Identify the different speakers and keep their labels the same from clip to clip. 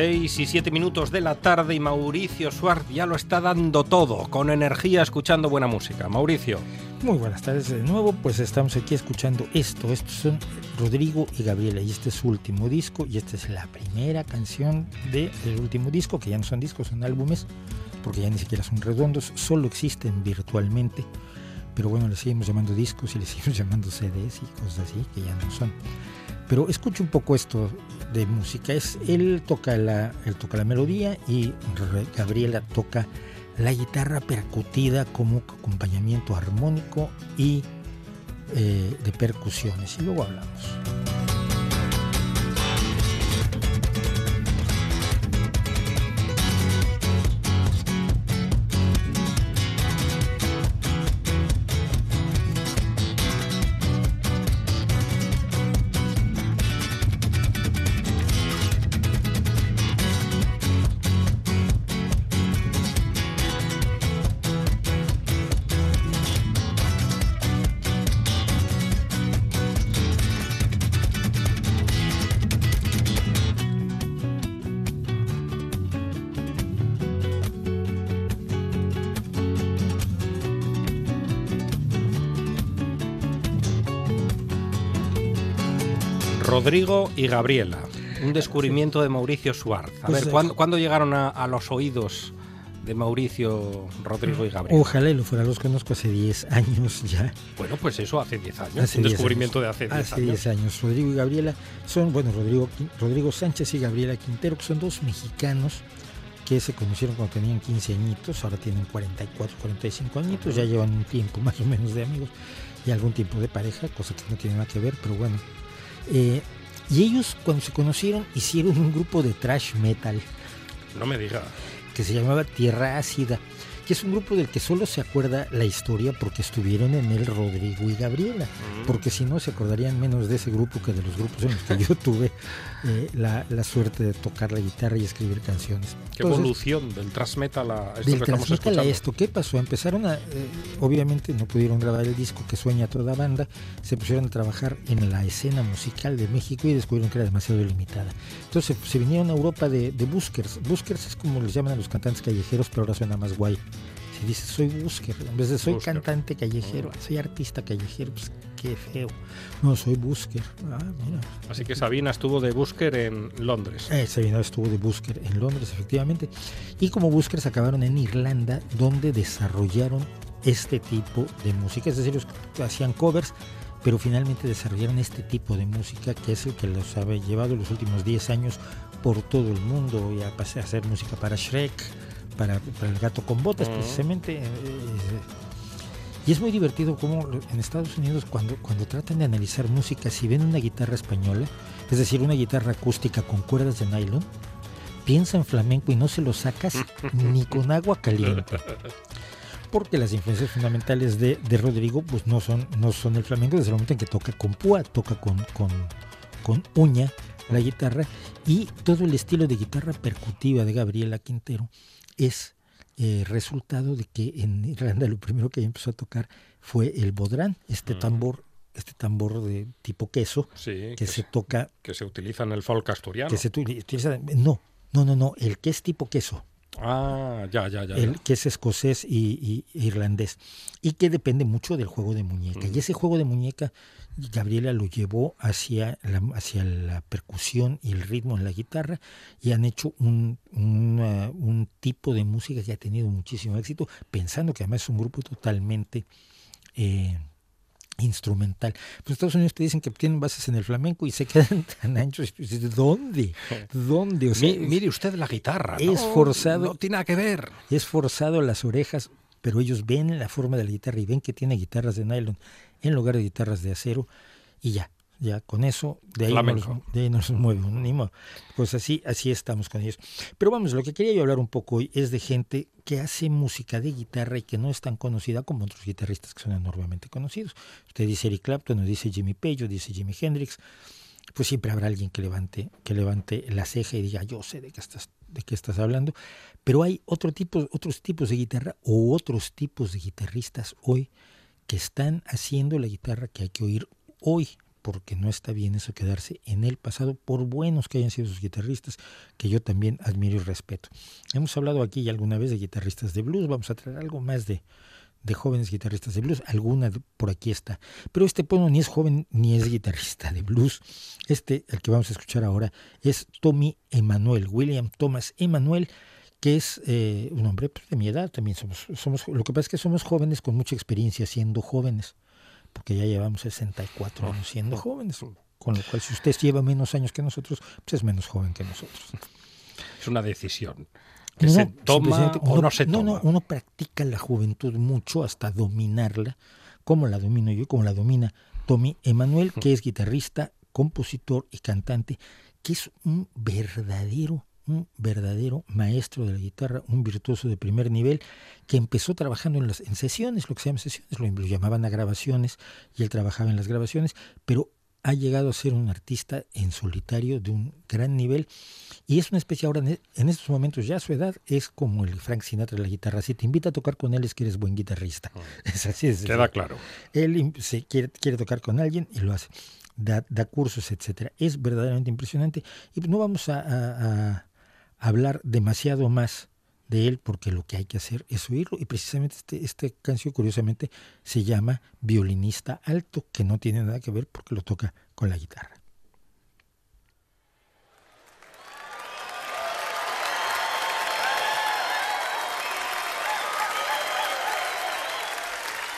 Speaker 1: Seis y siete minutos de la tarde y Mauricio Suárez ya lo está dando todo, con energía, escuchando buena música. Mauricio.
Speaker 2: Muy buenas tardes de nuevo, pues estamos aquí escuchando esto. Estos son Rodrigo y Gabriela y este es su último disco y esta es la primera canción del último disco, que ya no son discos, son álbumes, porque ya ni siquiera son redondos, solo existen virtualmente. Pero bueno, le seguimos llamando discos y le seguimos llamando CDs y cosas así, que ya no son. Pero escucho un poco esto de música. Es, él, toca la, él toca la melodía y Gabriela toca la guitarra percutida como acompañamiento armónico y eh, de percusiones. Y luego hablamos.
Speaker 1: Rodrigo y Gabriela. Un descubrimiento de Mauricio Suárez. A
Speaker 2: Pues,
Speaker 1: ver, ¿cuándo, cuándo llegaron a, a los oídos de Mauricio, Rodrigo y Gabriela?
Speaker 2: Ojalá y lo fuera, los conozco hace 10 años ya.
Speaker 1: Bueno, pues eso hace 10 años.
Speaker 2: Hace
Speaker 1: un
Speaker 2: 10
Speaker 1: descubrimiento
Speaker 2: años.
Speaker 1: de hace 10
Speaker 2: Hace
Speaker 1: años.
Speaker 2: 10 años. Rodrigo y Gabriela son, bueno, Rodrigo, Rodrigo Sánchez y Gabriela Quintero, que son dos mexicanos que se conocieron cuando tenían 15 añitos, ahora tienen 44, 45 añitos, ya llevan un tiempo más o menos de amigos y algún tiempo de pareja, cosa que no tiene nada que ver, pero bueno. Eh, y ellos cuando se conocieron hicieron un grupo de trash metal
Speaker 1: No me diga.
Speaker 2: que se llamaba Tierra Ácida, que es un grupo del que solo se acuerda la historia porque estuvieron en él Rodrigo y Gabriela,
Speaker 1: Mm.
Speaker 2: porque si no se acordarían menos de ese grupo que de los grupos en los que yo tuve eh, la, la suerte de tocar la guitarra y escribir canciones.
Speaker 1: Qué
Speaker 2: Entonces,
Speaker 1: evolución del thrash metal a esto
Speaker 2: del
Speaker 1: que estamos
Speaker 2: transmetal a
Speaker 1: escuchando.
Speaker 2: esto, ¿qué pasó? Empezaron a, eh, obviamente no pudieron grabar el disco que sueña toda banda, se pusieron a trabajar en la escena musical de México y descubrieron que era demasiado limitada. Entonces se vinieron a Europa de, de buskers. Buskers es como les llaman a los cantantes callejeros, pero ahora suena más guay. Si dices soy busker, en vez de soy
Speaker 1: Busker.
Speaker 2: cantante callejero, soy artista callejero, pues qué feo. No, soy busker. Ah, mira.
Speaker 1: Así que Sabina estuvo de Busker en Londres.
Speaker 2: Eh, Sabina estuvo de Busker en Londres, efectivamente. Y como Buskers acabaron en Irlanda, donde desarrollaron este tipo de música. Es decir, ellos hacían covers, pero finalmente desarrollaron este tipo de música que es el que los ha llevado los últimos 10 años por todo el mundo. Pasé a hacer música para Shrek, para, para el gato con botas, precisamente. eh, y es muy divertido como en Estados Unidos cuando, cuando tratan de analizar música, si ven una guitarra española, es decir, una guitarra acústica con cuerdas de nylon, piensa en flamenco y no se lo sacas ni con agua caliente. Porque las influencias fundamentales de, de Rodrigo pues no son, no son el flamenco desde el momento en que toca con púa, toca con, con, con uña la guitarra y todo el estilo de guitarra percutiva de Gabriela Quintero es eh, resultado de que en Irlanda lo primero que empezó a tocar fue el bodrán, este
Speaker 1: Mm.
Speaker 2: tambor, este tambor de tipo queso
Speaker 1: Sí,
Speaker 2: que se toca,
Speaker 1: que se utiliza en el folk asturiano.
Speaker 2: que se utiliza, no, no, no, no, el que es tipo queso,
Speaker 1: Ah, ya, ya, ya.
Speaker 2: el que es escocés y, y irlandés, y que depende mucho del juego de muñeca.
Speaker 1: Mm.
Speaker 2: Y ese juego de muñeca, Gabriela lo llevó hacia la, hacia la percusión y el ritmo en la guitarra, y han hecho un, un tipo de música que ha tenido muchísimo éxito, pensando que además es un grupo totalmente... eh, instrumental. Pues Estados Unidos te dicen que tienen bases en el flamenco y se quedan tan anchos. dices, ¿Dónde? ¿Dónde? O sea,
Speaker 1: Mi- mire usted la guitarra.
Speaker 2: es
Speaker 1: no,
Speaker 2: forzado.
Speaker 1: No tiene nada que ver.
Speaker 2: es forzado las orejas, pero ellos ven la forma de la guitarra y ven que tiene guitarras de nylon en lugar de guitarras de acero y ya. ya con eso, de ahí,
Speaker 1: Flamenco.
Speaker 2: nos, de ahí nos mueve modo. Pues así, así estamos con ellos. Pero vamos, lo que quería yo hablar un poco hoy es de gente que hace música de guitarra y que no es tan conocida como otros guitarristas que son enormemente conocidos. Usted dice Eric Clapton, o dice Jimmy Page, o dice Jimi Hendrix, pues siempre habrá alguien que levante, que levante la ceja y diga, yo sé de qué estás, de qué estás hablando. Pero hay otro tipo, otros tipos de guitarra o otros tipos de guitarristas hoy que están haciendo la guitarra que hay que oír hoy, porque no está bien eso quedarse en el pasado, por buenos que hayan sido sus guitarristas, que yo también admiro y respeto. Hemos hablado aquí alguna vez de guitarristas de blues, vamos a traer algo más de, de jóvenes guitarristas de blues, alguna por aquí está. Pero este pueblo ni es joven ni es guitarrista de blues. Este, el que vamos a escuchar ahora, es Tommy Emanuel, William Thomas Emanuel, que es eh, un hombre pues, de mi edad, también somos, somos, lo que pasa es que somos jóvenes con mucha experiencia siendo jóvenes, porque ya llevamos 64 años siendo jóvenes, con lo cual si usted lleva menos años que nosotros, pues es menos joven que nosotros.
Speaker 1: Es una decisión. Que no, se toma o
Speaker 2: uno,
Speaker 1: no se toma.
Speaker 2: No, no, uno practica la juventud mucho hasta dominarla, como la domino yo, como la domina Tommy Emanuel, que es guitarrista, compositor y cantante, que es un verdadero un verdadero maestro de la guitarra, un virtuoso de primer nivel, que empezó trabajando en, las, en sesiones, lo que se llama sesiones, lo, llamaban a grabaciones, y él trabajaba en las grabaciones, pero ha llegado a ser un artista en solitario de un gran nivel y es una especie ahora en estos momentos ya a su edad es como el Frank Sinatra de la guitarra. Si te invita a tocar con él es que eres buen guitarrista. Es así es
Speaker 1: queda claro.
Speaker 2: Él se quiere, quiere tocar con alguien y lo hace. Da, da cursos etcétera. Es verdaderamente impresionante. Y no vamos a, a, a hablar demasiado más de él porque lo que hay que hacer es oírlo y precisamente este, esta canción curiosamente se llama Violinista Alto que no tiene nada que ver porque lo toca con la guitarra.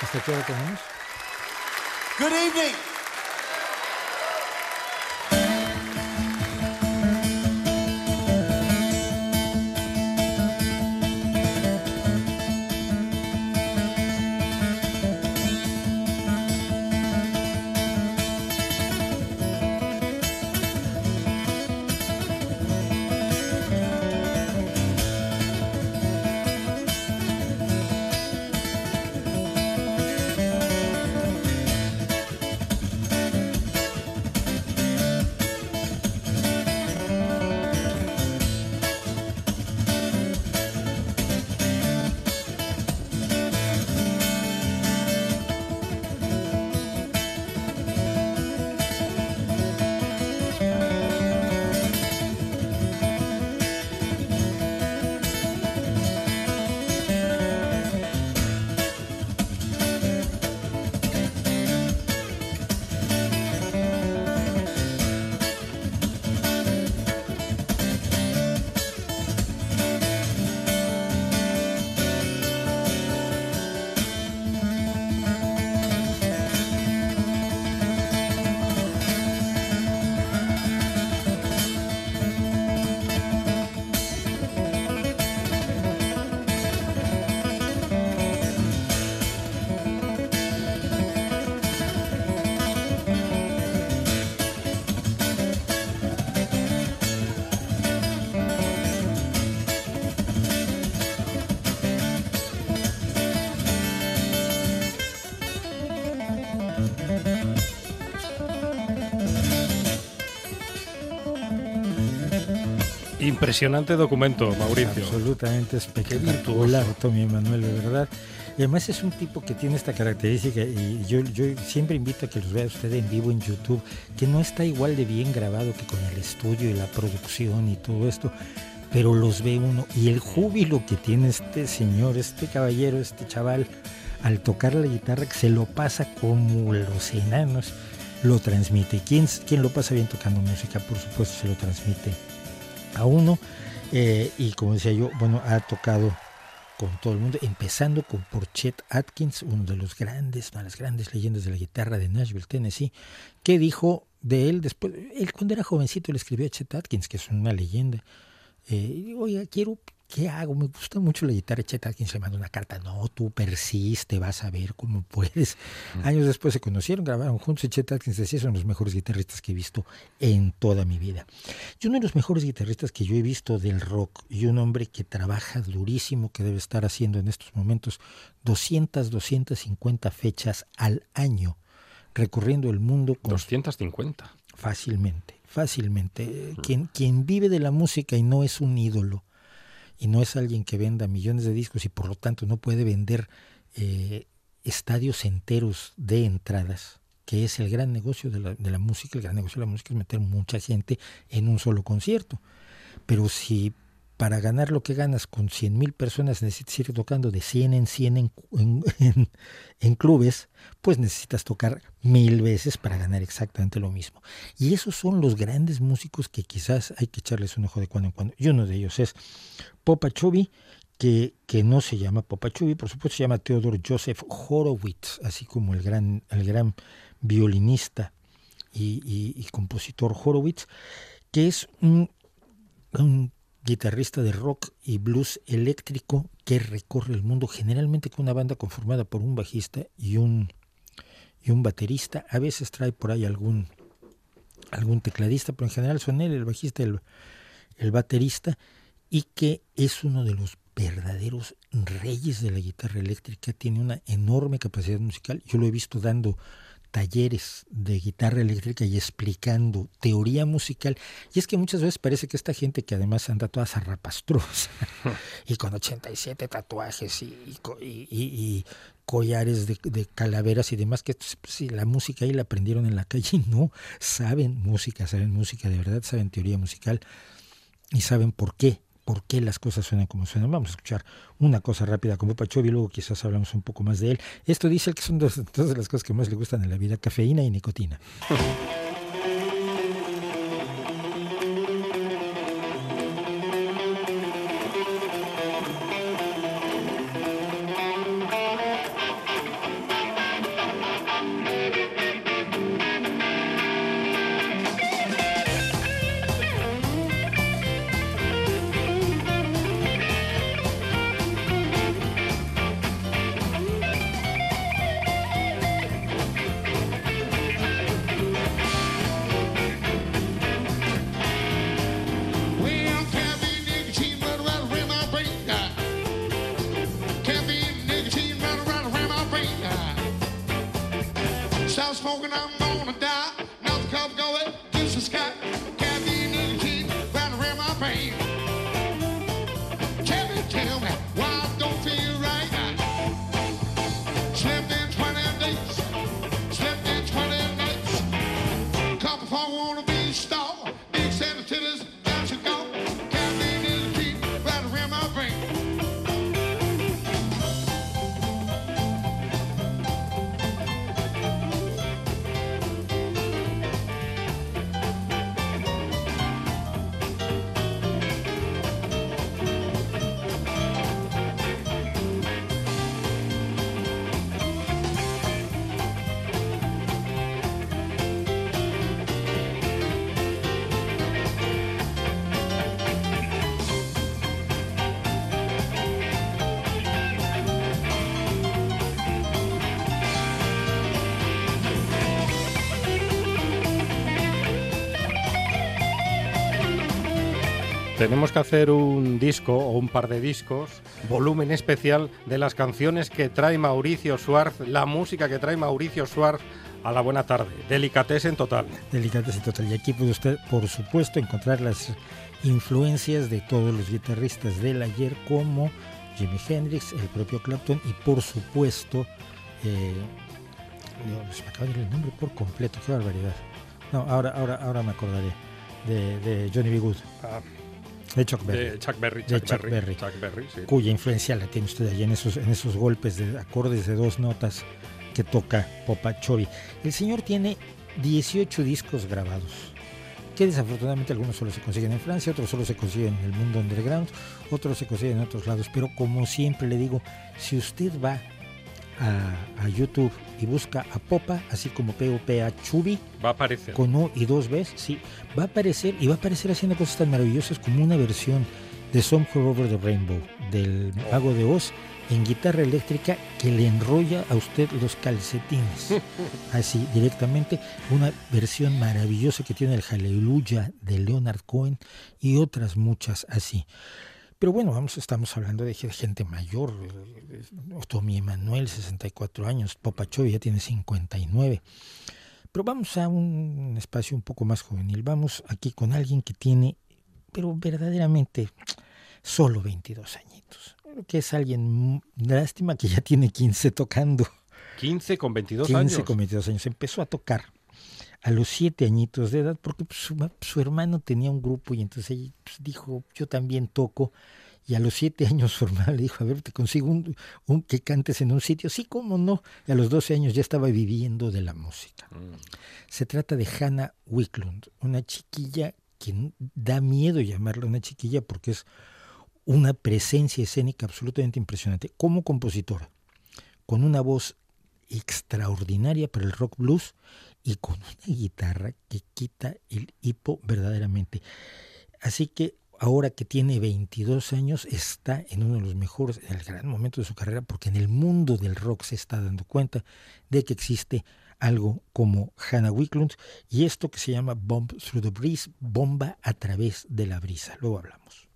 Speaker 2: ¿Hasta qué hora tenemos?
Speaker 3: Good evening.
Speaker 1: Impresionante documento, Mauricio.
Speaker 2: Absolutamente espectacular, Tommy Emanuel, de verdad. Y además es un tipo que tiene esta característica y yo, yo siempre invito a que los vea usted en vivo en YouTube, que no está igual de bien grabado que con el estudio y la producción y todo esto, pero los ve uno y el júbilo que tiene este señor, este caballero, este chaval, al tocar la guitarra, que se lo pasa como los enanos, lo transmite. ¿Quién, quién lo pasa bien tocando música? Por supuesto se lo transmite a uno eh, y como decía yo, bueno, ha tocado con todo el mundo, empezando con por Chet Atkins, uno de los grandes, una de las grandes leyendas de la guitarra de Nashville, Tennessee, que dijo de él después, él cuando era jovencito le escribió a Chet Atkins, que es una leyenda, Eh, oiga, quiero ¿qué hago? Me gusta mucho la guitarra. Chet Atkins le manda una carta. No, tú persiste, vas a ver cómo puedes. Años después se conocieron, grabaron juntos Chet Atkins decía, son los mejores guitarristas que he visto en toda mi vida. Y uno de los mejores guitarristas que yo he visto del rock y un hombre que trabaja durísimo, que debe estar haciendo en estos momentos 200, 250 fechas al año, recorriendo el mundo.
Speaker 1: Con 250.
Speaker 2: Fácilmente, fácilmente. Quien, quien vive de la música y no es un ídolo, y no es alguien que venda millones de discos y por lo tanto no puede vender eh, estadios enteros de entradas, que es el gran negocio de la, de la música, el gran negocio de la música es meter mucha gente en un solo concierto. Pero si para ganar lo que ganas con 100 mil personas necesitas ir tocando de 100 en 100 en, en, clubes, pues necesitas tocar mil veces para ganar exactamente lo mismo. Y esos son los grandes músicos que quizás hay que echarles un ojo de cuando en cuando. Y uno de ellos es Popa que, que no se llama Popa por supuesto se llama Theodor Joseph Horowitz, así como el gran, el gran violinista y, y, compositor Horowitz, que es un, un guitarrista de rock y blues eléctrico que recorre el mundo generalmente con una banda conformada por un bajista y un, y un baterista. A veces trae por ahí algún, algún tecladista, pero en general son él, el bajista, el, el baterista, y que es uno de los verdaderos reyes de la guitarra eléctrica. Tiene una enorme capacidad musical. Yo lo he visto dando talleres de guitarra eléctrica y explicando teoría musical. Y es que muchas veces parece que esta gente que además anda toda zarrapastrosa y con 87 tatuajes y, y, collares de, calaveras y demás, que si pues, la música ahí la aprendieron en la calle, no, saben música, saben música de verdad, saben teoría musical y saben por qué por qué las cosas suenan como suenan. Vamos a escuchar una cosa rápida como Pachovi y luego quizás hablamos un poco más de él. Esto dice que son dos de las cosas que más le gustan en la vida, cafeína y nicotina.
Speaker 1: Tenemos que hacer un disco o un par de discos, volumen especial de las canciones que trae Mauricio Suárez, la música que trae Mauricio Suárez a la buena tarde. en total.
Speaker 2: en total. Y aquí puede usted, por supuesto, encontrar las influencias de todos los guitarristas del ayer, como Jimi Hendrix, el propio Clapton y, por supuesto, eh, se me acaba de ir el nombre por completo, qué barbaridad. No, ahora, ahora, ahora me acordaré de, Johnny B. Good. Ah, de Chuck Berry.
Speaker 1: De Chuck Berry.
Speaker 2: Chuck, Berry, Cuya influencia la tiene usted ahí en esos, en esos golpes de acordes de dos notas que toca Popa Chovi. El señor tiene 18 discos grabados, que desafortunadamente algunos solo se consiguen en Francia, otros solo se consiguen en el mundo underground, otros se consiguen en otros lados, pero como siempre le digo, si usted va a, a YouTube y busca a Popa, así como P-O-P-A Chubi,
Speaker 1: Va a aparecer.
Speaker 2: con U y dos Bs, sí, va a aparecer y va a aparecer haciendo cosas tan maravillosas como una versión de Somewhere Over the Rainbow del Mago de Oz en guitarra eléctrica que le enrolla a usted los calcetines. Así, directamente, una versión maravillosa que tiene el Hallelujah de Leonard Cohen y otras muchas así. Pero bueno, vamos, estamos hablando de gente mayor. eh, Tommy Emanuel, 64 años, Popachovi ya tiene 59. Pero vamos a un espacio un poco más juvenil. Vamos aquí con alguien que tiene, pero verdaderamente, solo 22 añitos. Que es alguien, mu- lástima que ya tiene 15 tocando.
Speaker 1: 15 con 22
Speaker 2: 15
Speaker 1: años.
Speaker 2: con 22 años. Empezó a tocar a los 7 añitos de edad porque pues, su, su hermano tenía un grupo y entonces ella pues, dijo, yo también toco. Y a los 7 años su hermano le dijo, a ver, te consigo un, un que cantes en un sitio. Sí, cómo no. Y a los 12 años ya estaba viviendo de la música.
Speaker 1: Mm.
Speaker 2: Se trata de Hannah Wicklund, una chiquilla que da miedo llamarla una chiquilla porque es una presencia escénica absolutamente impresionante como compositora, con una voz extraordinaria para el rock blues y con una guitarra que quita el hipo verdaderamente. Así que ahora que tiene 22 años está en uno de los mejores, en el gran momento de su carrera, porque en el mundo del rock se está dando cuenta de que existe algo como Hannah Wicklund y esto que se llama Bomb Through the Breeze, bomba a través de la brisa. Luego hablamos.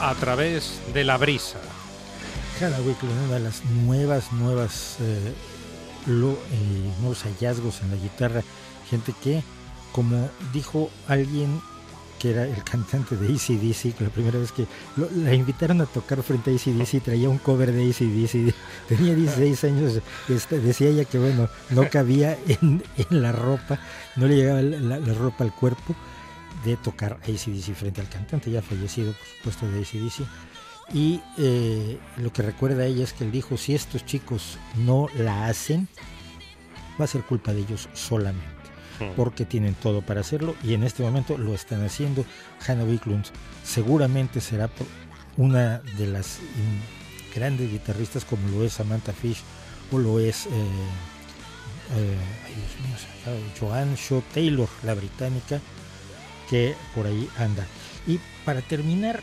Speaker 1: A través de la brisa.
Speaker 2: Hannah Wicklund, una de las nuevas, nuevas, eh, eh, nuevos hallazgos en la guitarra. Gente que, como dijo alguien que era el cantante de ACDC, que la primera vez que la invitaron a tocar frente a ACDC, traía un cover de ACDC, tenía 16 años, este, decía ella que bueno, no cabía en, la ropa, no le llegaba la ropa al cuerpo de tocar ACDC frente al cantante, ya fallecido por supuesto de ACDC. Y eh, lo que recuerda a ella es que él dijo, si estos chicos no la hacen, va a ser culpa de ellos solamente, porque tienen todo para hacerlo y en este momento lo están haciendo. Hannah Wicklund seguramente será una de las mm, grandes guitarristas como lo es Samantha Fish o lo es eh, eh, ay, Dios mío, Joanne Shaw Taylor, la británica, que por ahí anda. Y para terminar,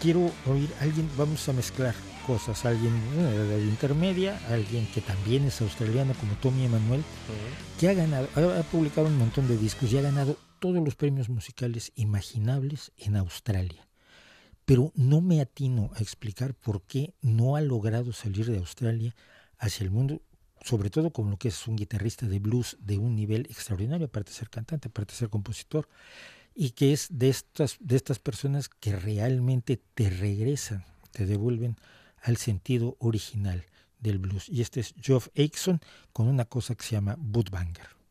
Speaker 2: quiero oír a alguien, vamos a mezclar cosas, alguien eh, de edad intermedia, alguien que también es australiano como Tommy Emanuel, que ha ganado, ha, publicado un montón de discos y ha ganado todos los premios musicales imaginables en Australia. Pero no me atino a explicar por qué no ha logrado salir de Australia hacia el mundo, sobre todo como lo que es un guitarrista de blues de un nivel extraordinario, aparte de ser cantante, aparte de ser compositor, y que es de estas, de estas personas que realmente te regresan, te devuelven al sentido original del blues. Y este es Geoff Akeson con una cosa que se llama Bootbanger.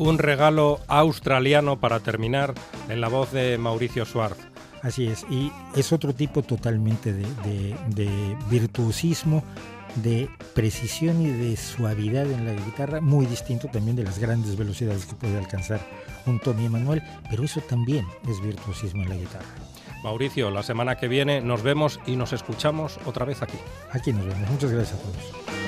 Speaker 1: Un regalo australiano para terminar en la voz de Mauricio Suárez.
Speaker 2: Así es, y es otro tipo totalmente de, virtuosismo, de precisión y de suavidad en la guitarra, muy distinto también de las grandes velocidades que puede alcanzar un Tony Emanuel, pero eso también es virtuosismo en la guitarra.
Speaker 1: Mauricio, la semana que viene nos vemos y nos escuchamos otra vez aquí.
Speaker 2: Aquí nos vemos. Muchas gracias a todos.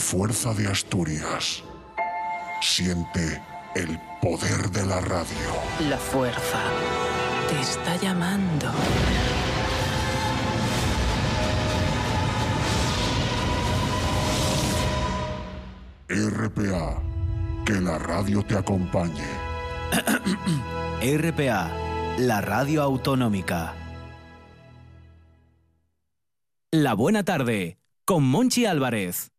Speaker 4: Fuerza de Asturias. Siente el poder de la radio.
Speaker 5: La fuerza te está llamando.
Speaker 4: RPA, que la radio te acompañe.
Speaker 6: RPA, la radio autonómica. La buena tarde, con Monchi Álvarez.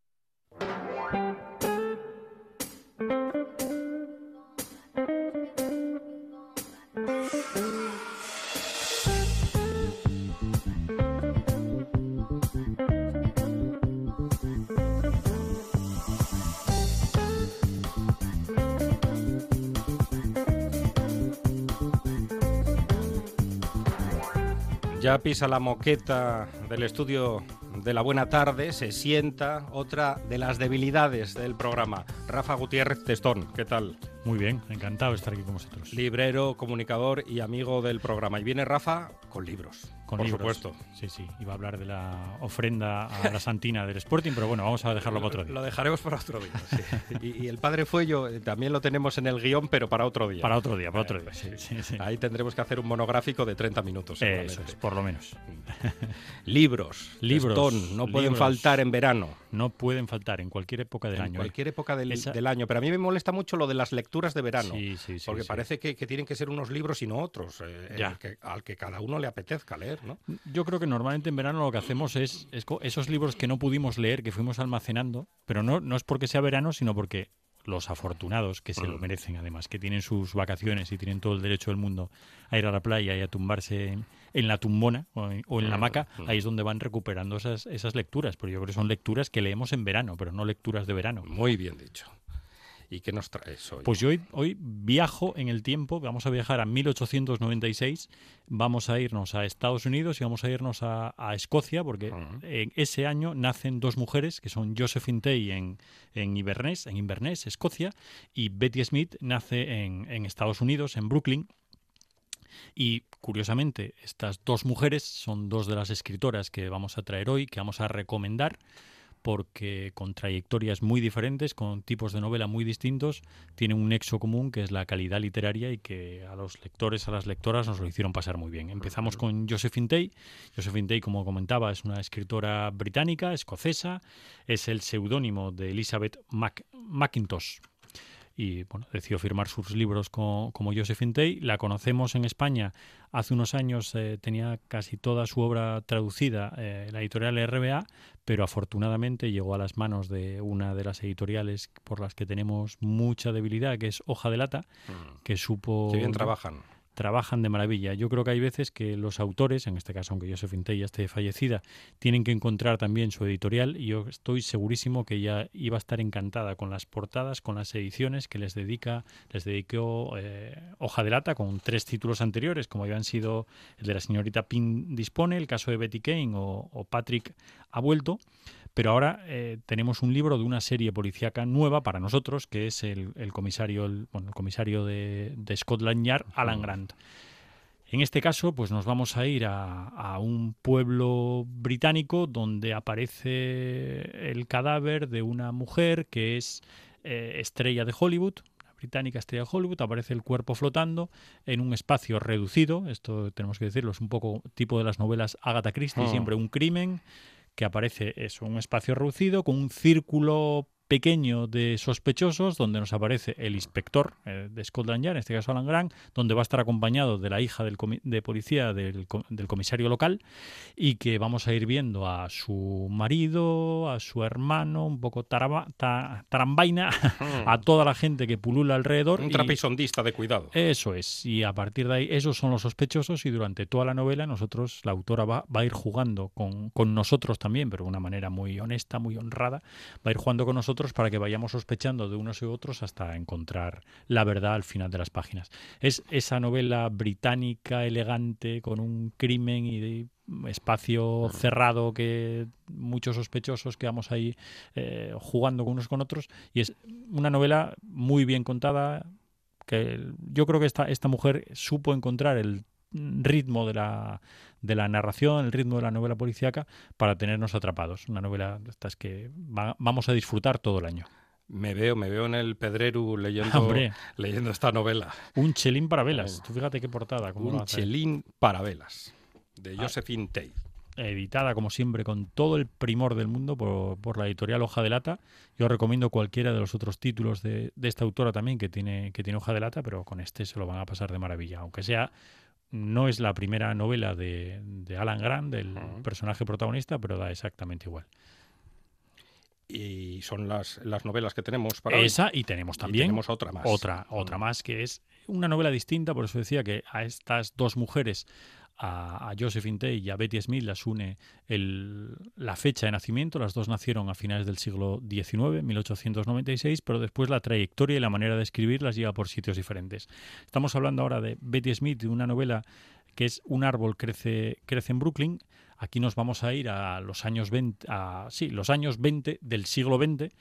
Speaker 1: Ya pisa la moqueta del estudio de la buena tarde, se sienta otra de las debilidades del programa. Rafa Gutiérrez Testón, ¿qué tal?
Speaker 7: Muy bien, encantado de estar aquí con vosotros.
Speaker 1: Librero, comunicador y amigo del programa. Y viene Rafa con libros,
Speaker 7: con
Speaker 1: por
Speaker 7: libros.
Speaker 1: supuesto.
Speaker 7: Sí, sí, iba a hablar de la ofrenda a la Santina del Sporting, pero bueno, vamos a dejarlo para otro día.
Speaker 1: Lo dejaremos para otro día, sí. y, el Padre Fuello eh, también lo tenemos en el guion, pero para otro día.
Speaker 7: Para otro día, para otro
Speaker 1: eh,
Speaker 7: día,
Speaker 1: sí, sí, Ahí tendremos que hacer un monográfico de 30 minutos.
Speaker 7: Eso es, por lo menos.
Speaker 1: libros,
Speaker 7: libros,
Speaker 1: no pueden faltar en verano.
Speaker 7: No pueden faltar en cualquier época del
Speaker 1: en
Speaker 7: año. En
Speaker 1: ¿eh? cualquier época del, del, año. Pero a mí me molesta mucho lo de las lecturas de verano.
Speaker 7: Sí, sí,
Speaker 1: porque parece que, que, tienen que ser unos libros y no otros, eh, que, al que cada uno le apetezca leer, ¿no?
Speaker 7: Yo creo que normalmente en verano lo que hacemos es, es esos libros que no pudimos leer, que fuimos almacenando, pero no, no es porque sea verano, sino porque los afortunados, que se lo merecen además, que tienen sus vacaciones y tienen todo el derecho del mundo a ir a la playa y a tumbarse en, la tumbona o en, la hamaca, ahí es donde van recuperando esas, esas lecturas, pero yo creo que son lecturas que leemos en verano, pero no lecturas de verano.
Speaker 1: Muy bien dicho. ¿Y qué nos traes hoy?
Speaker 7: Pues yo hoy, hoy, viajo en el tiempo, vamos a viajar a 1896, vamos a irnos a Estados Unidos y vamos a irnos a, Escocia, porque en ese año nacen dos mujeres, que son Josephine Tay en, en Inverness, en Inverness, Escocia, y Betty Smith nace en, en Estados Unidos, en Brooklyn. Y curiosamente, estas dos mujeres son dos de las escritoras que vamos a traer hoy, que vamos a recomendar porque con trayectorias muy diferentes, con tipos de novela muy distintos, tienen un nexo común que es la calidad literaria y que a los lectores, a las lectoras nos lo hicieron pasar muy bien. Empezamos con Josephine Tay. Josephine Tay, como comentaba, es una escritora británica, escocesa, es el seudónimo de Elizabeth Macintosh y bueno, decidió firmar sus libros como Josephine Tay. La conocemos en España hace unos años, eh, tenía casi toda su obra traducida eh, la editorial RBA, pero afortunadamente llegó a las manos de una de las editoriales por las que tenemos mucha debilidad, que es Hoja de Lata, mm. que supo...
Speaker 1: Qué bien trabajan
Speaker 7: trabajan de maravilla. Yo creo que hay veces que los autores, en este caso aunque Josephine Tay ya esté fallecida, tienen que encontrar también su editorial y yo estoy segurísimo que ella iba a estar encantada con las portadas, con las ediciones que les dedica, les dedicó eh, Hoja de Lata con tres títulos anteriores, como habían sido el de la señorita Pin Dispone, el caso de Betty Kane o Patrick ha vuelto. Pero ahora eh, tenemos un libro de una serie policíaca nueva para nosotros, que es el, comisario, el, bueno, el comisario de, Scotland Yard, Alan Grant. En este caso, pues nos vamos a ir a, un pueblo británico donde aparece el cadáver de una mujer que es eh, estrella de Hollywood, británica estrella de Hollywood, aparece el cuerpo flotando en un espacio reducido, esto tenemos que decirlo, es un poco tipo de las novelas Agatha Christie, ah. siempre un crimen, que aparece es un espacio reducido con un círculo pequeño de sospechosos donde nos aparece el inspector eh, de Scotland Yard, en este caso Alan Grant, donde va a estar acompañado de la hija del de policía del, comisario local y que vamos a ir viendo a su marido, a su hermano, un poco tarambaina, a toda la gente que pulula alrededor.
Speaker 1: Un trapisondista de cuidado.
Speaker 7: Eso es, y a partir de ahí esos son los sospechosos y durante toda la novela nosotros, la autora va, va a ir jugando con, con nosotros también, pero de una manera muy honesta, muy honrada, va a ir jugando con nosotros para que vayamos sospechando de unos y otros hasta encontrar la verdad al final de las páginas. Es esa novela británica, elegante, con un crimen y espacio cerrado que muchos sospechosos quedamos ahí eh, jugando unos con otros y es una novela muy bien contada que yo creo que esta, esta mujer supo encontrar el ritmo de la, de la narración, el ritmo de la novela policíaca para tenernos atrapados. Una novela de estas que vamos a disfrutar todo el año.
Speaker 1: Me veo, me veo en el Pedreru leyendo, leyendo esta novela.
Speaker 7: Un chelín para velas. Tú fíjate qué portada.
Speaker 1: Un chelín para velas, de ah. Josephine Tay.
Speaker 7: Editada, como siempre, con todo el primor del mundo por, por, la editorial Hoja de Lata. Yo recomiendo cualquiera de los otros títulos de, de, esta autora también, que tiene, que tiene Hoja de Lata, pero con este se lo van a pasar de maravilla. Aunque sea no es la primera novela de, Alan Grant, del personaje protagonista, pero da exactamente igual.
Speaker 1: Y son las, las novelas que tenemos para
Speaker 7: Esa y tenemos también
Speaker 1: tenemos otra más.
Speaker 7: Otra, otra más que es una novela distinta, por eso decía que a estas dos mujeres a, Josephine Tay y a Betty Smith las une la fecha de nacimiento. Las dos nacieron a finales del siglo XIX, 1896, pero después la trayectoria y la manera de escribir las lleva por sitios diferentes. Estamos hablando ahora de Betty Smith, de una novela que es Un árbol crece, crece en Brooklyn. Aquí nos vamos a ir a los años 20, a, sí, los años 20 del siglo XX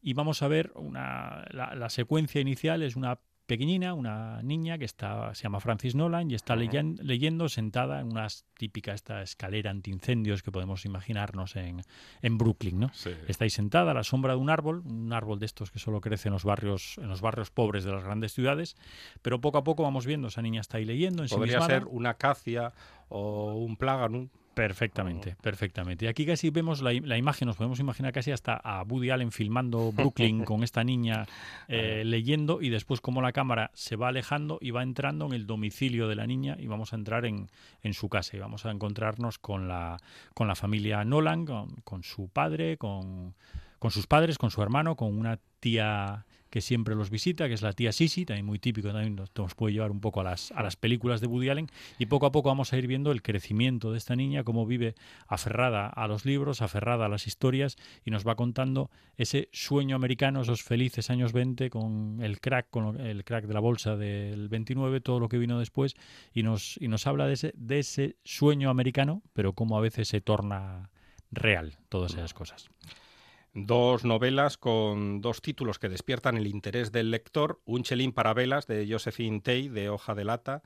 Speaker 7: y vamos a ver una, la secuencia inicial es una pequeñina, una niña que está, se llama Francis Nolan y está leyendo sentada en una típica esta escalera antiincendios que podemos imaginarnos en, en Brooklyn, ¿no? Está ahí sentada a la sombra de un árbol, un árbol de estos que solo crece en los barrios, en los barrios pobres de las grandes ciudades, pero poco a poco vamos viendo, esa niña está ahí leyendo.
Speaker 1: Podría ser una acacia o un plágano.
Speaker 7: Perfectamente, perfectamente. Y aquí casi vemos la, imagen, nos podemos imaginar casi hasta a Woody Allen filmando Brooklyn con esta niña eh, leyendo y después como la cámara se va alejando y va entrando en el domicilio de la niña y vamos a entrar en, en su casa y vamos a encontrarnos con la, con la familia Nolan, con, su padre, con, con sus padres, con su hermano, con una tía que siempre los visita, que es la tía Sisi, también muy típico, también nos, puede llevar un poco a las, a las películas de Woody Allen, y poco a poco vamos a ir viendo el crecimiento de esta niña, cómo vive aferrada a los libros, aferrada a las historias, y nos va contando ese sueño americano, esos felices años 20, con el crack, con el crack de la bolsa del 29, todo lo que vino después, y nos, y nos habla de ese, de ese sueño americano, pero cómo a veces se torna real todas esas cosas
Speaker 1: dos novelas con dos títulos que despiertan el interés del lector, Un chelín para velas de Josephine Tay de Hoja de Lata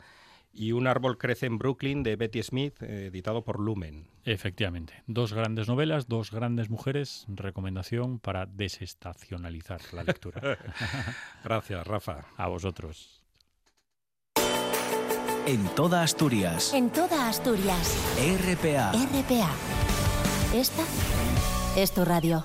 Speaker 1: y Un árbol crece en Brooklyn de Betty Smith, editado por Lumen.
Speaker 7: Efectivamente, dos grandes novelas, dos grandes mujeres, recomendación para desestacionalizar la lectura.
Speaker 1: Gracias, Rafa.
Speaker 7: A vosotros.
Speaker 6: En toda Asturias.
Speaker 8: En toda Asturias.
Speaker 6: RPA.
Speaker 8: RPA. Esta es tu radio.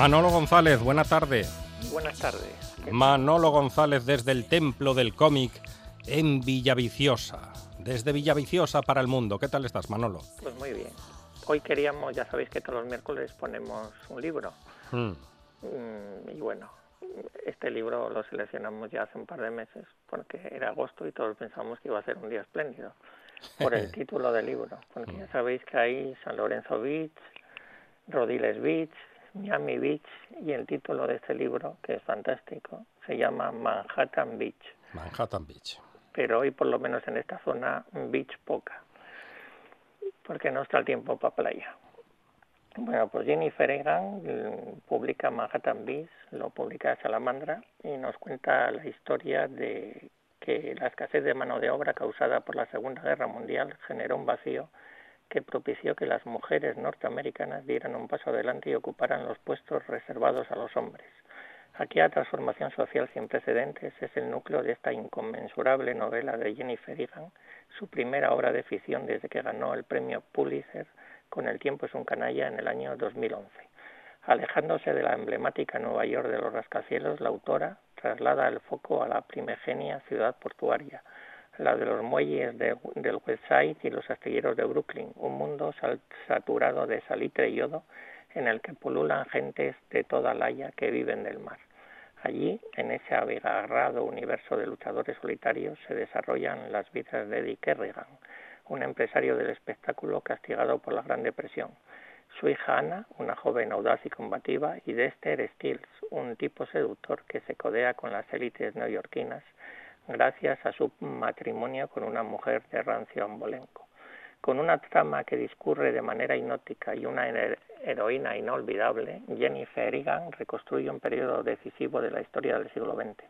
Speaker 1: Manolo González, buena tarde.
Speaker 9: Buenas tardes.
Speaker 1: Manolo González desde el Templo del Cómic en Villaviciosa. Desde Villaviciosa para el mundo. ¿Qué tal estás, Manolo?
Speaker 9: Pues muy bien. Hoy queríamos, ya sabéis que todos los miércoles ponemos un libro.
Speaker 1: Hmm.
Speaker 9: Mm, Y bueno, este libro lo seleccionamos ya hace un par de meses porque era agosto y todos pensamos que iba a ser un día espléndido por el título del libro. Porque ya sabéis que hay San Lorenzo Beach, Rodiles Beach, Miami Beach y el título de este libro, que es fantástico, se llama Manhattan Beach.
Speaker 1: Manhattan Beach.
Speaker 9: Pero hoy por lo menos en esta zona beach poca, porque no está el tiempo para playa. Bueno, pues Jennifer Egan mm, publica Manhattan Beach, lo publica Salamandra y nos cuenta la historia de que la escasez de mano de obra causada por la Segunda Guerra Mundial generó un vacío que propició que las mujeres norteamericanas dieran un paso adelante y ocuparan los puestos reservados a los hombres. Aquella transformación social sin precedentes es el núcleo de esta inconmensurable novela de Jennifer Egan, su primera obra de ficción desde que ganó el premio Pulitzer con El tiempo es un canalla en el año 2011. Alejándose de la emblemática Nueva York de los rascacielos, la autora traslada el foco a la primigenia ciudad portuaria, la de los muelles de, del West Side y los astilleros de Brooklyn, un mundo sal, saturado de salitre y yodo en el que pululan gentes de toda la haya que viven del mar. Allí, en ese abigarrado universo de luchadores solitarios, se desarrollan las vidas de Eddie Kerrigan, un empresario del espectáculo castigado por la Gran Depresión, su hija Ana, una joven audaz y combativa, y Dexter Stills, un tipo seductor que se codea con las élites neoyorquinas gracias a su matrimonio con una mujer de rancio ambolenco. Con una trama que discurre de manera hipnótica y una heroína inolvidable, Jennifer Egan reconstruye un periodo decisivo de la historia del siglo XX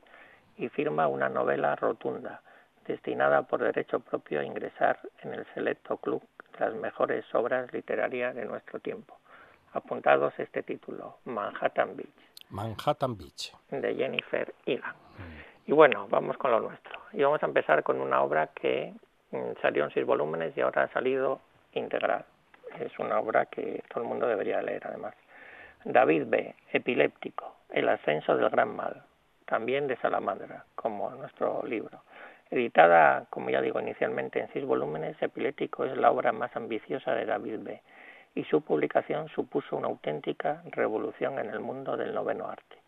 Speaker 9: y firma una novela rotunda, destinada por derecho propio a ingresar en el selecto club de las mejores obras literarias de nuestro tiempo. Apuntados este título, Manhattan Beach.
Speaker 1: Manhattan Beach.
Speaker 9: De Jennifer Egan. Y bueno, vamos con lo nuestro. Y vamos a empezar con una obra que mm, salió en seis volúmenes y ahora ha salido integral. Es una obra que todo el mundo debería leer además. David B., Epiléptico, El ascenso del gran mal, también de Salamandra, como nuestro libro. Editada, como ya digo, inicialmente en seis volúmenes, Epiléptico es la obra más ambiciosa de David B. y su publicación supuso una auténtica revolución en el mundo del noveno arte.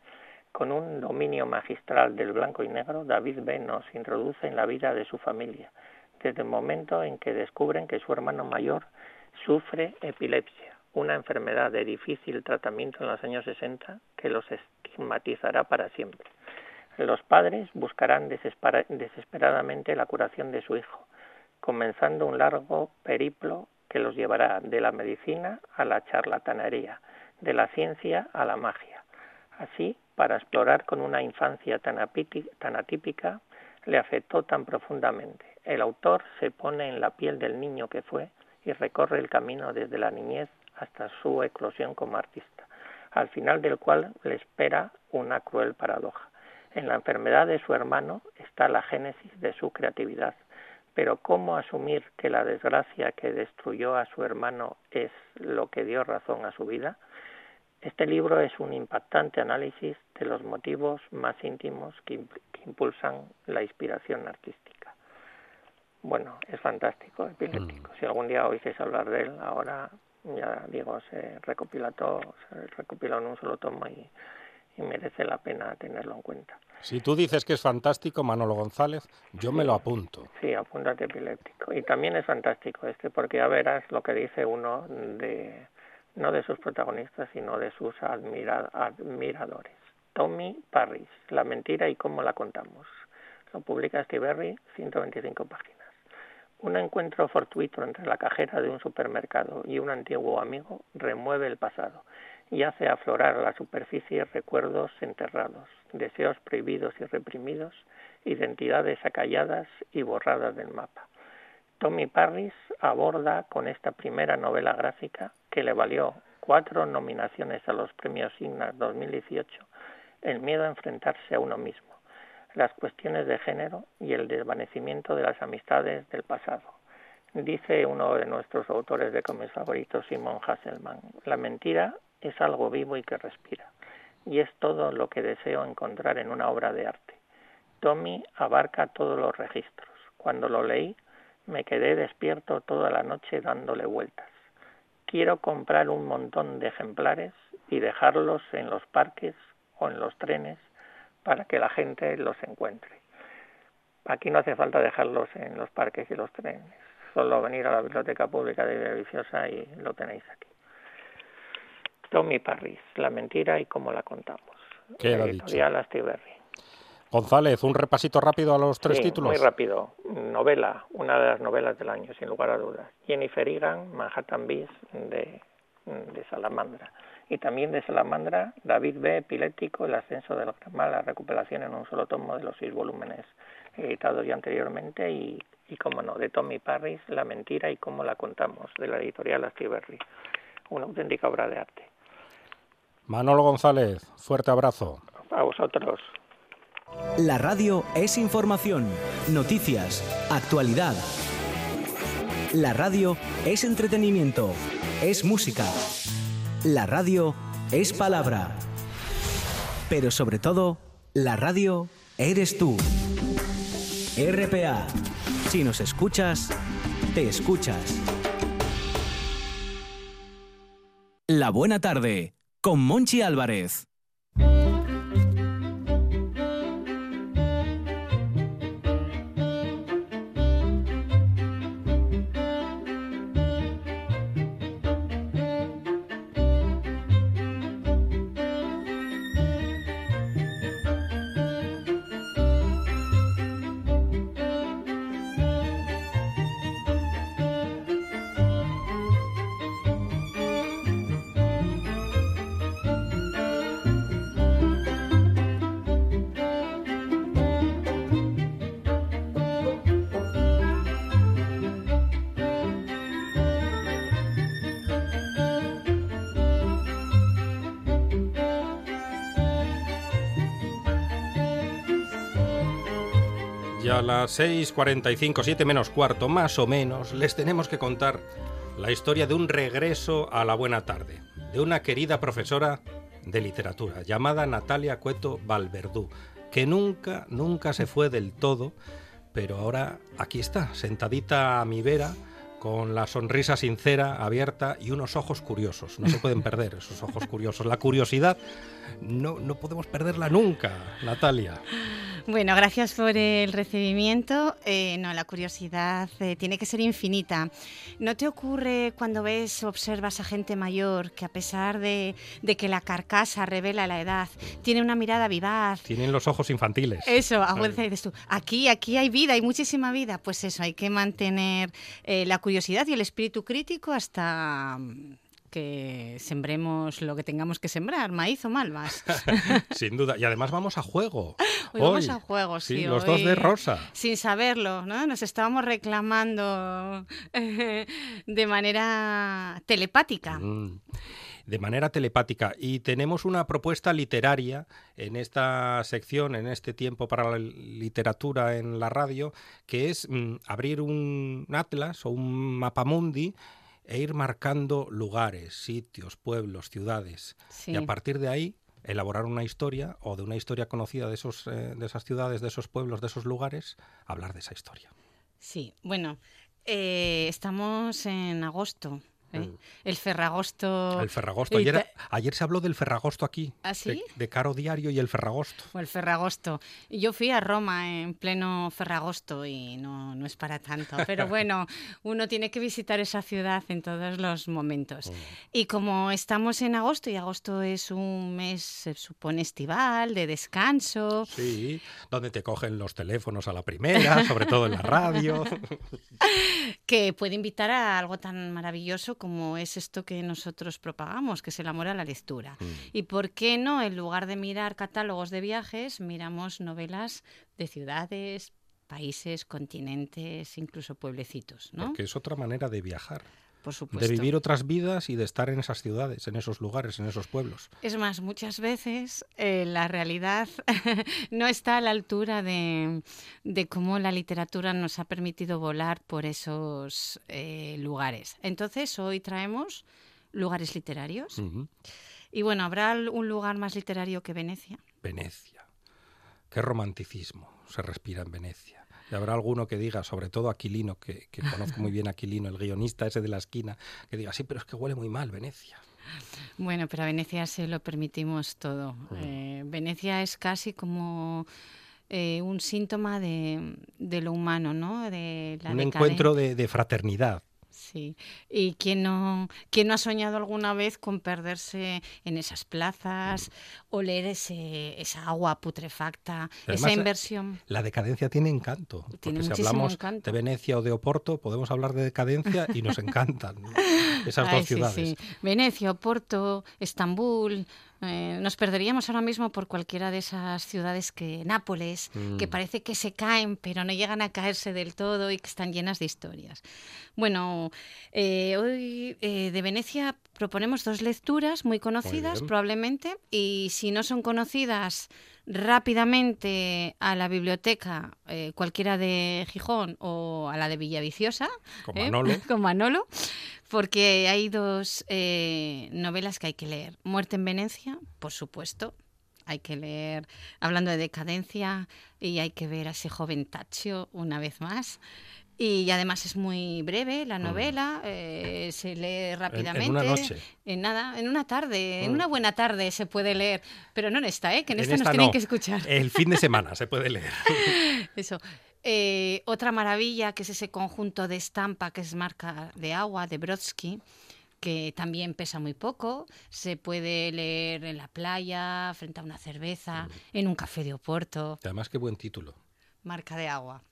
Speaker 9: Con un dominio magistral del blanco y negro, David B. nos introduce en la vida de su familia, desde el momento en que descubren que su hermano mayor sufre epilepsia, una enfermedad de difícil tratamiento en los años 60 que los estigmatizará para siempre. Los padres buscarán desesperadamente la curación de su hijo, comenzando un largo periplo que los llevará de la medicina a la charlatanería, de la ciencia a la magia. Así, para explorar con una infancia tan, atípica, le afectó tan profundamente. El autor se pone en la piel del niño que fue y recorre el camino desde la niñez hasta su eclosión como artista, al final del cual le espera una cruel paradoja. En la enfermedad de su hermano está la génesis de su creatividad, pero ¿cómo asumir que la desgracia que destruyó a su hermano es lo que dio razón a su vida? Este libro es un impactante análisis de los motivos más íntimos que, que impulsan la inspiración artística. Bueno, es fantástico, epiléptico. Mm. Si algún día oísteis hablar de él, ahora ya digo, se recopiló todo, se recopiló en un solo tomo y, y merece la pena tenerlo en cuenta.
Speaker 1: Si tú dices que es fantástico, Manolo González, yo me lo apunto.
Speaker 9: Sí, apúntate epiléptico. Y también es fantástico este, porque ya verás lo que dice uno de, no de sus protagonistas, sino de sus admiradores. Tommy Parris, La mentira y cómo la contamos. Lo publica Steve 125 páginas. Un encuentro fortuito entre la cajera de un supermercado y un antiguo amigo remueve el pasado y hace aflorar la superficie recuerdos enterrados, deseos prohibidos y reprimidos, identidades acalladas y borradas del mapa. Tommy Parris aborda con esta primera novela gráfica, que le valió cuatro nominaciones a los premios Signas 2018, el miedo a enfrentarse a uno mismo, las cuestiones de género y el desvanecimiento de las amistades del pasado. Dice uno de nuestros autores de cómics favoritos, Simon Hasselman, la mentira es algo vivo y que respira. Y es todo lo que deseo encontrar en una obra de arte. Tommy abarca todos los registros. Cuando lo leí, me quedé despierto toda la noche dándole vueltas. Quiero comprar un montón de ejemplares y dejarlos en los parques o en los trenes para que la gente los encuentre. Aquí no hace falta dejarlos en los parques y los trenes, solo venir a la Biblioteca Pública de Villaviciosa y lo tenéis aquí. Tommy Parris, La mentira y cómo la contamos.
Speaker 1: ¿Qué
Speaker 9: Editorial
Speaker 1: González, un repasito rápido a los tres títulos.
Speaker 9: Muy rápido. Novela, una de las novelas del año, sin lugar a dudas. Jennifer Egan, Manhattan Beast, de, de Salamandra. Y también de Salamandra, David B. Epiléptico, El ascenso del mal, la recuperación en un solo tomo de los seis volúmenes editados ya anteriormente. Y, y como no, de Tommy Parris, La mentira y cómo la contamos, de la editorial Astiberri. Una auténtica obra de arte.
Speaker 1: Manolo González, fuerte abrazo.
Speaker 9: A vosotros.
Speaker 6: La radio es información, noticias, actualidad. La radio es entretenimiento, es música. La radio es palabra. Pero sobre todo, la radio eres tú. RPA. Si nos escuchas, te escuchas. La buena tarde con Monchi Álvarez.
Speaker 1: A las 6.45, 7 menos cuarto, más o menos, les tenemos que contar la historia de un regreso a la buena tarde, de una querida profesora de literatura llamada Natalia Cueto Valverdú, que nunca, nunca se fue del todo, pero ahora aquí está, sentadita a mi vera, con la sonrisa sincera, abierta y unos ojos curiosos. No se pueden perder esos ojos curiosos. La curiosidad no, no podemos perderla nunca, Natalia.
Speaker 10: Bueno, gracias por el recibimiento. Eh, no, la curiosidad eh, tiene que ser infinita. ¿No te ocurre cuando ves o observas a gente mayor que a pesar de, que la carcasa revela la edad, tiene una mirada vivaz?
Speaker 1: Tienen los ojos infantiles.
Speaker 10: Eso, y dices tú, aquí, aquí hay vida, hay muchísima vida. Pues eso, hay que mantener eh, la curiosidad y el espíritu crítico hasta que sembremos lo que tengamos que sembrar, maíz o malvas.
Speaker 1: Sin duda. Y además vamos a juego.
Speaker 10: Hoy, vamos a juego, sí.
Speaker 1: los dos de rosa.
Speaker 10: Sin saberlo, ¿no? Nos estábamos reclamando de manera telepática.
Speaker 1: Mm, de manera telepática. Y tenemos una propuesta literaria en esta sección, en este tiempo para la literatura en la radio, que es mm, abrir un atlas o un mapamundi e ir marcando lugares, sitios, pueblos, ciudades. Y a partir de ahí elaborar una historia o de una historia conocida de, esos, eh, de esas ciudades, de esos pueblos, de esos lugares, hablar de esa historia.
Speaker 10: Sí, bueno, eh, estamos en agosto. ¿Eh? Mm. El Ferragosto.
Speaker 1: El Ferragosto. Ayer, ayer, se habló del Ferragosto aquí.
Speaker 10: ¿Ah,
Speaker 1: de, Caro Diario y el Ferragosto.
Speaker 10: O el Ferragosto. Yo fui a Roma en pleno Ferragosto y no, no es para tanto. Pero bueno, uno tiene que visitar esa ciudad en todos los momentos. Mm. Y como estamos en agosto, y agosto es un mes, se supone, estival, de descanso.
Speaker 1: Sí, donde te cogen los teléfonos a la primera, sobre todo en la radio.
Speaker 10: que puede invitar a algo tan maravilloso como es esto que nosotros propagamos, que es el amor a la lectura. Mm. Y por qué no, en lugar de mirar catálogos de viajes, miramos novelas de ciudades, países, continentes, incluso pueblecitos, ¿no?
Speaker 1: Porque es otra manera de viajar.
Speaker 10: Por supuesto.
Speaker 1: De vivir otras vidas y de estar en esas ciudades, en esos lugares, en esos pueblos.
Speaker 10: Es más, muchas veces eh, la realidad no está a la altura de, cómo la literatura nos ha permitido volar por esos eh, lugares. Entonces, hoy traemos lugares literarios. Y bueno, ¿habrá un lugar más literario que Venecia?
Speaker 1: Venecia. Qué romanticismo se respira en Venecia. Y habrá alguno que diga, sobre todo Aquilino, que, conozco muy bien a Aquilino, el guionista ese de la esquina, que diga, sí, pero es que huele muy mal Venecia.
Speaker 10: Bueno, pero a Venecia se lo permitimos todo. Mm. Eh, Venecia es casi como eh, un síntoma de, lo humano, ¿no? De
Speaker 1: un encuentro de, fraternidad.
Speaker 10: Sí, y quién no, quién no ha soñado alguna vez con perderse en esas plazas, oler ese, esa agua putrefacta, esa inversión.
Speaker 1: La decadencia tiene encanto, porque si hablamos de Venecia o de Oporto, podemos hablar de decadencia y nos encantan esas dos ciudades.
Speaker 10: Venecia, Oporto, Estambul, eh, nos perderíamos ahora mismo por cualquiera de esas ciudades que Nápoles, que mm. parece que se caen, pero no llegan a caerse del todo y que están llenas de historias. Bueno, eh, hoy eh, de Venecia proponemos dos lecturas muy conocidas, probablemente, y si no son conocidas, rápidamente a la biblioteca, cualquiera de Gijón o a la de Villaviciosa,
Speaker 1: con Manolo.
Speaker 10: con Manolo porque hay dos eh, novelas que hay que leer. Muerte en Venecia, por supuesto. Hay que leer, hablando de decadencia, y hay que ver a ese joven Taccio una vez más. Y además es muy breve la mm. novela, eh, se lee rápidamente. En,
Speaker 1: una noche.
Speaker 10: En nada, en una tarde, en mm. una buena tarde se puede leer. Pero no en esta, ¿eh? que en, esta, nos tienen que escuchar.
Speaker 1: El fin de semana se puede leer.
Speaker 10: Eso. Eh, otra maravilla que es ese conjunto de estampa que es marca de agua de Brodsky, que también pesa muy poco, se puede leer en la playa, frente a una cerveza, mm. en un café de Oporto.
Speaker 1: Además, qué buen título.
Speaker 10: Marca de agua.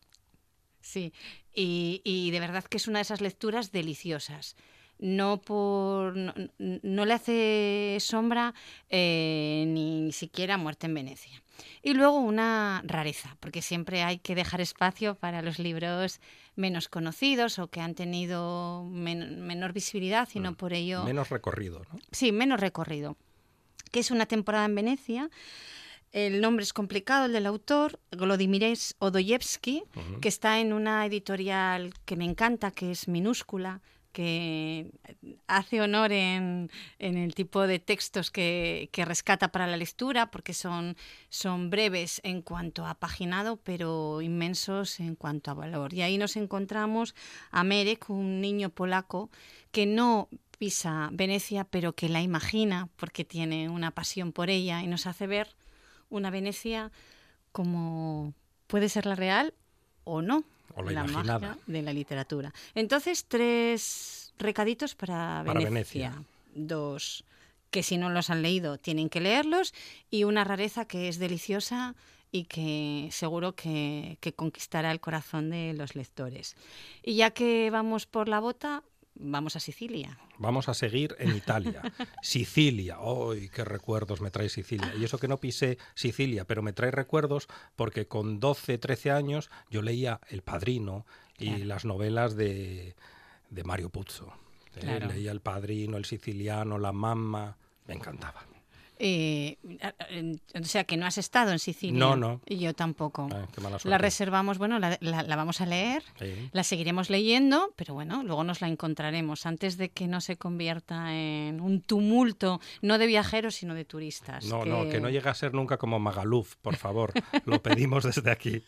Speaker 10: Sí, y, de verdad que es una de esas lecturas deliciosas no por no, le hace sombra eh, ni siquiera muerte en Venecia. Y luego una rareza, porque siempre hay que dejar espacio para los libros menos conocidos o que han tenido menor visibilidad y no por ello...
Speaker 1: Menos recorrido, ¿no?
Speaker 10: Sí, menos recorrido. Que es una temporada en Venecia. El nombre es complicado, el del autor, Glodimir Odoyevsky, que está en una editorial que me encanta, que es minúscula, que hace honor en, el tipo de textos que, rescata para la lectura, porque son, son breves en cuanto a paginado, pero inmensos en cuanto a valor. Y ahí nos encontramos a Merek, un niño polaco que no pisa Venecia, pero que la imagina porque tiene una pasión por ella y nos hace ver una Venecia como puede ser la real o no
Speaker 1: la,
Speaker 10: magia de la literatura. Entonces, tres recaditos para, Venecia. Dos que si no los han leído tienen que leerlos y una rareza que es deliciosa y que seguro que, que, conquistará el corazón de los lectores. Y ya que vamos por la bota, vamos a Sicilia.
Speaker 1: Vamos a seguir en Italia. Sicilia, ¡ay, qué recuerdos me trae Sicilia! Y eso que no pisé Sicilia, pero me trae recuerdos porque con 12, 13 años yo leía El Padrino y las novelas de, de Mario Puzo. ¿eh? Leía El Padrino, El Siciliano, La Mamma, me encantaba.
Speaker 10: Eh, o sea, que no has estado en Sicilia.
Speaker 1: No, no.
Speaker 10: Y yo tampoco.
Speaker 1: Ay, qué mala
Speaker 10: La reservamos, bueno, la, la- la vamos a leer,
Speaker 1: Sí.
Speaker 10: la seguiremos leyendo, pero bueno, luego nos la encontraremos antes de que no se convierta en un tumulto, no de viajeros, sino de turistas.
Speaker 1: No, no, que no llegue a ser nunca como Magaluf, por favor. Lo pedimos desde aquí.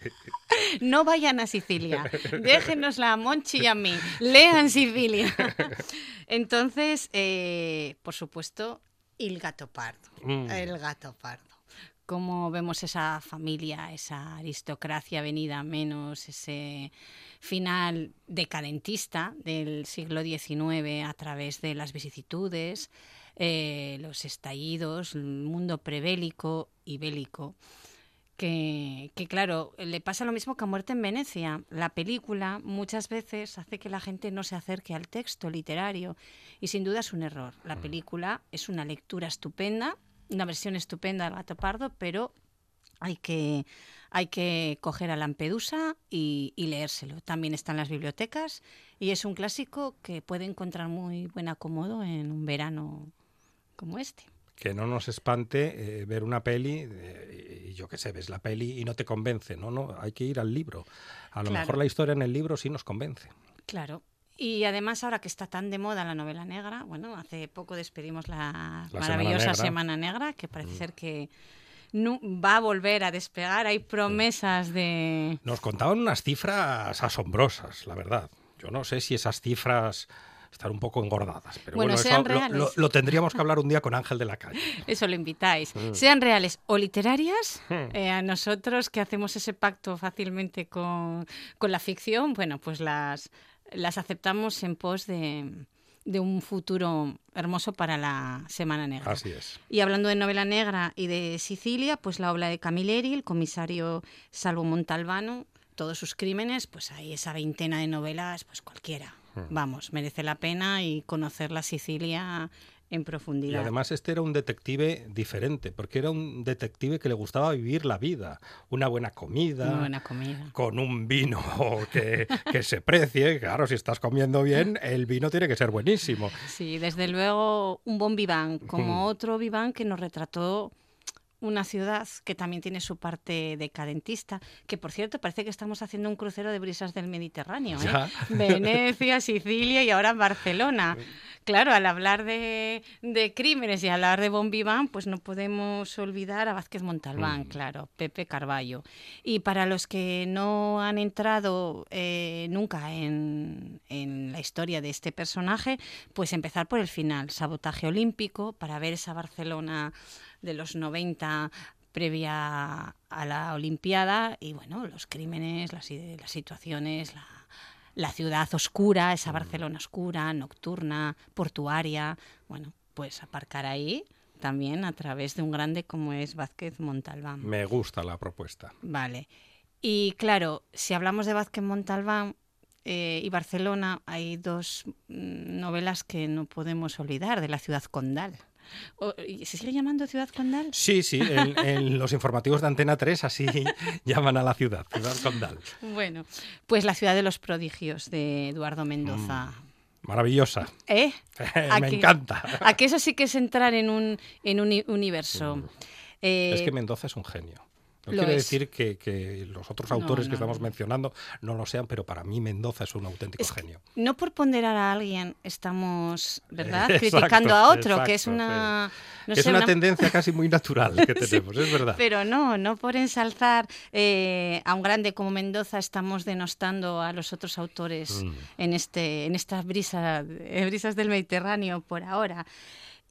Speaker 10: No vayan a Sicilia, déjenosla a Monchi y a mí, lean Sicilia. Entonces, eh, por supuesto, el gato pardo,
Speaker 1: Mm.
Speaker 10: el gato pardo. Cómo vemos esa familia, esa aristocracia venida a menos, ese final decadentista del siglo XIX a través de las vicisitudes, eh, los estallidos, el mundo prebélico y bélico que, que, claro, le pasa lo mismo que a Muerte en Venecia. La película muchas veces hace que la gente no se acerque al texto literario y sin duda es un error. La película es una lectura estupenda, una versión estupenda del Gato Pardo, pero hay que, hay que coger a Lampedusa y, y leérselo. También está en las bibliotecas y es un clásico que puede encontrar muy buen acomodo en un verano como este.
Speaker 1: Que no nos espante eh, ver una peli, eh, y yo qué sé, ves la peli y no te convence, no, no, hay que ir al libro. A lo
Speaker 10: Claro.
Speaker 1: mejor la historia en el libro sí nos convence.
Speaker 10: Claro. Y además ahora que está tan de moda la novela negra, bueno, hace poco despedimos la,
Speaker 1: La
Speaker 10: maravillosa
Speaker 1: Semana Negra. Mm.
Speaker 10: Semana Negra, que parece ser que nu- va a volver a despegar. Hay promesas de...
Speaker 1: Nos contaban unas cifras asombrosas, la verdad. Yo no sé si esas cifras están un poco engordadas, pero
Speaker 10: Bueno,
Speaker 1: bueno,
Speaker 10: sean
Speaker 1: eso
Speaker 10: reales.
Speaker 1: lo, lo tendríamos que hablar un día con Ángel de la Calle.
Speaker 10: Eso lo invitáis.
Speaker 1: Mm.
Speaker 10: Sean reales o literarias,
Speaker 1: Hmm.
Speaker 10: eh, a nosotros que hacemos ese pacto fácilmente con, con la ficción, bueno, pues las, las aceptamos en pos de, de un futuro hermoso para la Semana Negra.
Speaker 1: Así es.
Speaker 10: Y hablando de novela negra y de Sicilia, pues la obra de Camilleri, el comisario Salvo Montalbano, todos sus crímenes, pues hay esa veintena de novelas, pues cualquiera.
Speaker 1: Hmm.
Speaker 10: Vamos, merece la pena y conocer la Sicilia en
Speaker 1: Y
Speaker 10: profundidad.
Speaker 1: además este era un detective diferente, porque era un detective que le gustaba vivir la vida, una buena comida,
Speaker 10: Muy buena comida.
Speaker 1: con un vino que, que se precie. Claro, si estás comiendo bien, el vino tiene que ser buenísimo.
Speaker 10: Sí, desde luego un bon vivant, como
Speaker 1: Hmm.
Speaker 10: otro vivant que nos retrató una ciudad que también tiene su parte decadentista, que por cierto parece que estamos haciendo un crucero de brisas del Mediterráneo. ¿eh? Venecia, Sicilia y ahora Barcelona. Claro, al hablar de, de crímenes y hablar de bon vivant, pues no podemos olvidar a Vázquez Montalbán,
Speaker 1: Mm.
Speaker 10: claro, Pepe Carballo. Y para los que no han entrado eh, nunca en, en la historia de este personaje, pues empezar por el final, sabotaje olímpico, para ver esa Barcelona de los 90 previa a la Olimpiada y bueno, los crímenes, las, las situaciones, la, la ciudad oscura, esa Barcelona oscura, nocturna, portuaria, bueno, pues aparcar ahí también a través de un grande como es Vázquez Montalbán.
Speaker 1: Me gusta la propuesta.
Speaker 10: Vale. Y claro, si hablamos de Vázquez Montalbán eh, y Barcelona, hay dos mm, novelas que no podemos olvidar de la ciudad condal. O- ¿y ¿Se sigue llamando ciudad condal?
Speaker 1: Sí, sí, en, en los informativos de Antena 3 así llaman a la ciudad, Ciudad Condal.
Speaker 10: Bueno, pues la ciudad de los prodigios de Eduardo Mendoza.
Speaker 1: Maravillosa.
Speaker 10: ¿Eh? ¿A
Speaker 1: Mm. Me
Speaker 10: que-
Speaker 1: encanta.
Speaker 10: A que eso sí que es entrar en un, en un universo. Eh,
Speaker 1: Es que Mendoza es un genio. No
Speaker 10: lo
Speaker 1: quiere
Speaker 10: es.
Speaker 1: decir que, que los otros
Speaker 10: No,
Speaker 1: autores que estamos mencionando no lo sean, pero para mí Mendoza es un auténtico
Speaker 10: Es
Speaker 1: genio.
Speaker 10: no por ponderar a alguien estamos, ¿verdad?
Speaker 1: Exacto,
Speaker 10: Criticando a otro, que es una... no
Speaker 1: es
Speaker 10: sé,
Speaker 1: una,
Speaker 10: una-
Speaker 1: tendencia casi muy natural que
Speaker 10: Sí,
Speaker 1: tenemos, es verdad.
Speaker 10: Pero no, no por ensalzar eh, a un grande como Mendoza estamos denostando a los otros autores
Speaker 1: Mm.
Speaker 10: en este en estas brisas brisas del Mediterráneo por ahora.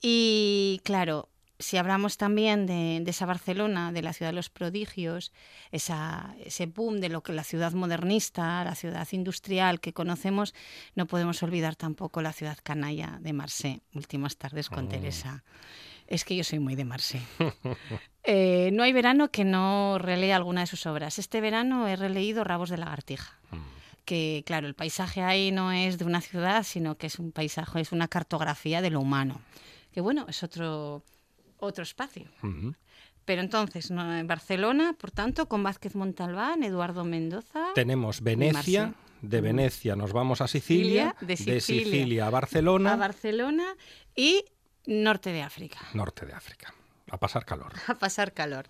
Speaker 10: Y claro, si hablamos también de, de esa Barcelona, de la ciudad de los prodigios, esa, ese boom de lo que la ciudad modernista, la ciudad industrial que conocemos, no podemos olvidar tampoco la ciudad canalla de Marsella, Últimas tardes con
Speaker 1: Mm.
Speaker 10: Teresa. Es que yo soy muy de Marsella. Eh, no hay verano que no relea alguna de sus obras. Este verano he releído Rabos de lagartija. Que, claro, el paisaje ahí no es de una ciudad, sino que es un paisaje, es una cartografía de lo humano. Que bueno, es otro, otro espacio. Pero entonces, no, en Barcelona, por tanto, con Vázquez Montalbán, Eduardo Mendoza.
Speaker 1: Tenemos Venecia, de Venecia nos vamos a Sicilia,
Speaker 10: Sicilia, de
Speaker 1: de
Speaker 10: Sicilia.
Speaker 1: Sicilia a Barcelona,
Speaker 10: A Barcelona y norte de África.
Speaker 1: norte de África. A pasar calor.
Speaker 10: A pasar calor.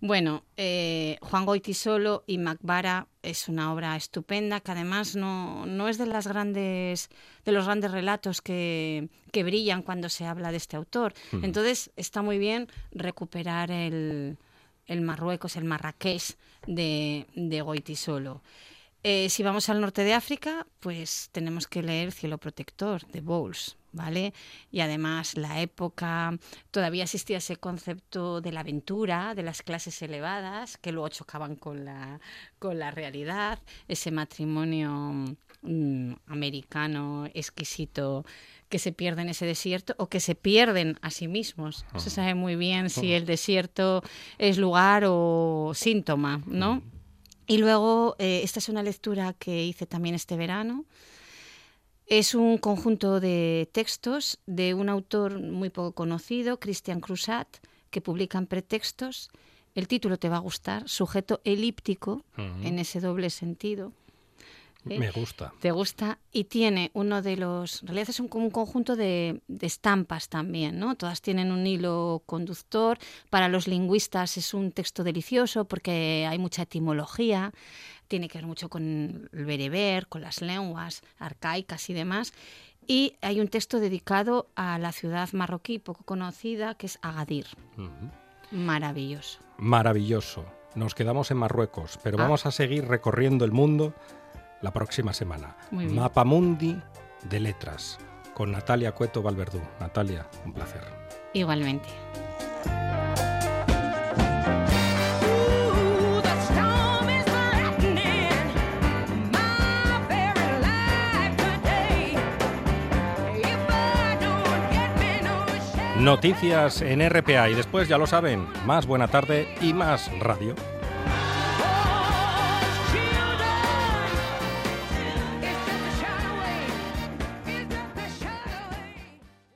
Speaker 10: Bueno, eh, Juan Goitisolo y Macbara es una obra estupenda que además no, no es de las grandes de los grandes relatos que, que brillan cuando se habla de este autor.
Speaker 1: Mm.
Speaker 10: Entonces está muy bien recuperar el, el Marruecos, el Marrakech de, de Goitisolo. Eh, si vamos al norte de África, pues tenemos que leer Cielo Protector de Bowles, ¿vale? Y además la época, todavía existía ese concepto de la aventura, de las clases elevadas, que luego chocaban con la, con la realidad, ese matrimonio mm, americano exquisito que se pierde en ese desierto o que se pierden a sí mismos. No se sabe muy bien si el desierto es lugar o síntoma, ¿no? Y luego, eh, esta es una lectura que hice también este verano. Es un conjunto de textos de un autor muy poco conocido, Christian Crusat, que publican pretextos. El título te va a gustar, sujeto elíptico, en ese doble sentido. ¿Eh?
Speaker 1: Me gusta.
Speaker 10: Te gusta y tiene uno de los, en realidad es un, un conjunto de, de estampas también, ¿no? Todas tienen un hilo conductor. Para los lingüistas es un texto delicioso porque hay mucha etimología, tiene que ver mucho con el bereber, con las lenguas arcaicas y demás. Y hay un texto dedicado a la ciudad marroquí poco conocida que es Agadir.
Speaker 1: Ujú.
Speaker 10: Maravilloso.
Speaker 1: Maravilloso. Nos quedamos en Marruecos, pero
Speaker 10: Ah.
Speaker 1: vamos a seguir recorriendo el mundo la próxima semana.
Speaker 10: Muy bien.
Speaker 1: Mapamundi de letras con Natalia Cueto Valverdú. Natalia, un placer.
Speaker 10: Igualmente.
Speaker 1: Noticias en RPA y después, ya lo saben, más buena tarde y más radio.